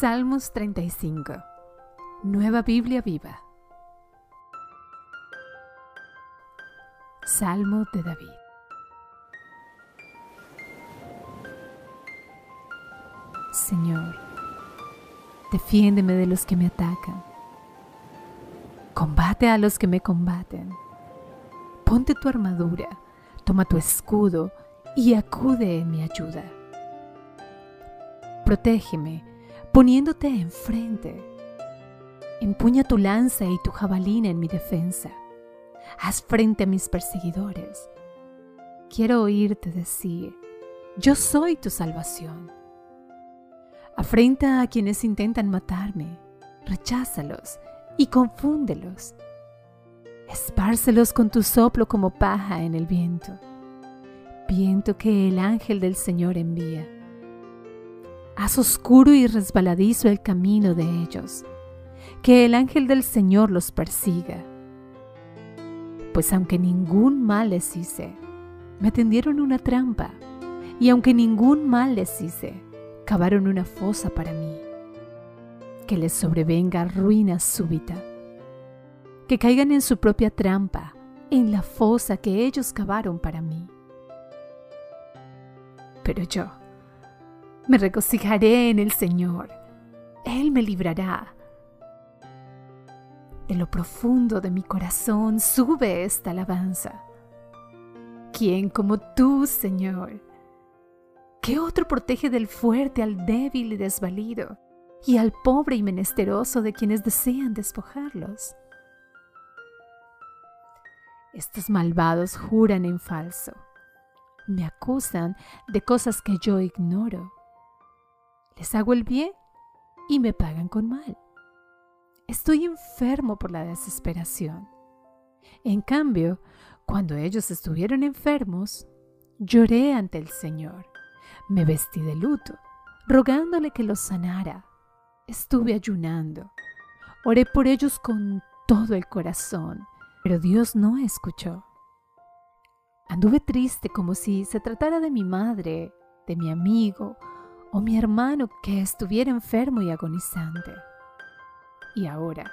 Salmos 35. Nueva Biblia viva. Salmo de David. Señor, defiéndeme de los que me atacan. Combate a los que me combaten. Ponte tu armadura, toma tu escudo y acude en mi ayuda. Protégeme poniéndote enfrente. Empuña tu lanza y tu jabalina en mi defensa. Haz frente a mis perseguidores. Quiero oírte decir, yo soy tu salvación. Afrenta a quienes intentan matarme, recházalos y confúndelos. Espárcelos con tu soplo como paja en el viento, viento que el ángel del Señor envía. Haz oscuro y resbaladizo el camino de ellos, que el ángel del Señor los persiga. Pues aunque ningún mal les hice, me tendieron una trampa, y aunque ningún mal les hice, cavaron una fosa para mí. Que les sobrevenga ruina súbita, que caigan en su propia trampa, en la fosa que ellos cavaron para mí. Pero yo, me regocijaré en el Señor. Él me librará. De lo profundo de mi corazón sube esta alabanza. ¿Quién como tú, Señor? ¿Qué otro protege del fuerte al débil y desvalido y al pobre y menesteroso de quienes desean despojarlos? Estos malvados juran en falso. Me acusan de cosas que yo ignoro les hago el bien y me pagan con mal. Estoy enfermo por la desesperación. En cambio, cuando ellos estuvieron enfermos, lloré ante el Señor. Me vestí de luto, rogándole que los sanara. Estuve ayunando. Oré por ellos con todo el corazón, pero Dios no escuchó. Anduve triste como si se tratara de mi madre, de mi amigo o mi hermano que estuviera enfermo y agonizante. Y ahora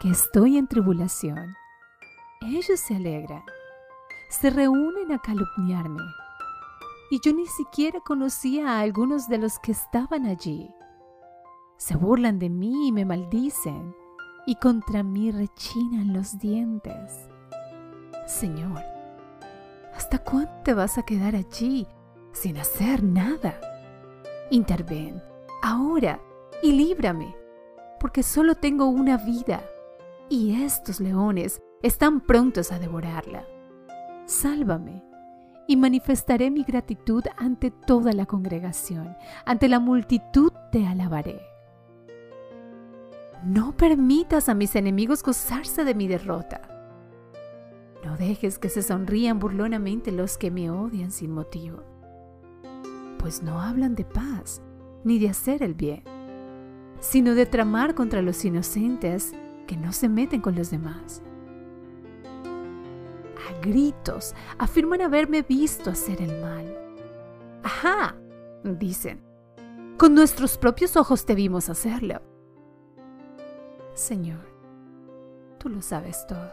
que estoy en tribulación, ellos se alegran, se reúnen a calumniarme. Y yo ni siquiera conocía a algunos de los que estaban allí. Se burlan de mí y me maldicen, y contra mí rechinan los dientes. Señor, ¿hasta cuándo te vas a quedar allí sin hacer nada? Interven, ahora, y líbrame, porque solo tengo una vida, y estos leones están prontos a devorarla. Sálvame, y manifestaré mi gratitud ante toda la congregación, ante la multitud te alabaré. No permitas a mis enemigos gozarse de mi derrota. No dejes que se sonrían burlonamente los que me odian sin motivo pues no hablan de paz ni de hacer el bien, sino de tramar contra los inocentes que no se meten con los demás. A gritos afirman haberme visto hacer el mal. Ajá, dicen, con nuestros propios ojos te vimos hacerlo. Señor, tú lo sabes todo.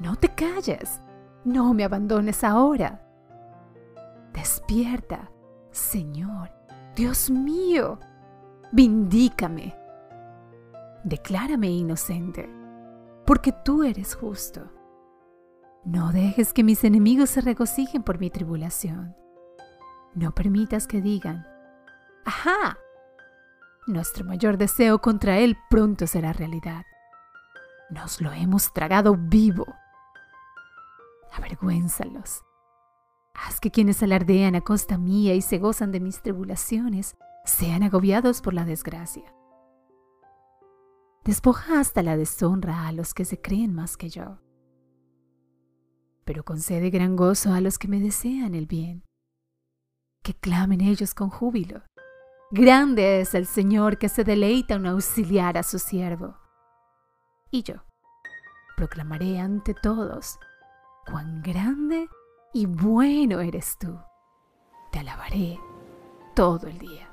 No te calles, no me abandones ahora. Despierta Señor, Dios mío, vindícame. Declárame inocente, porque tú eres justo. No dejes que mis enemigos se regocijen por mi tribulación. No permitas que digan, ¡ajá! Nuestro mayor deseo contra Él pronto será realidad. Nos lo hemos tragado vivo. Avergüénzalos Haz que quienes alardean a costa mía y se gozan de mis tribulaciones sean agobiados por la desgracia. Despoja hasta la deshonra a los que se creen más que yo, pero concede gran gozo a los que me desean el bien. Que clamen ellos con júbilo. Grande es el Señor que se deleita en auxiliar a su siervo. Y yo proclamaré ante todos cuán grande y bueno eres tú. Te alabaré todo el día.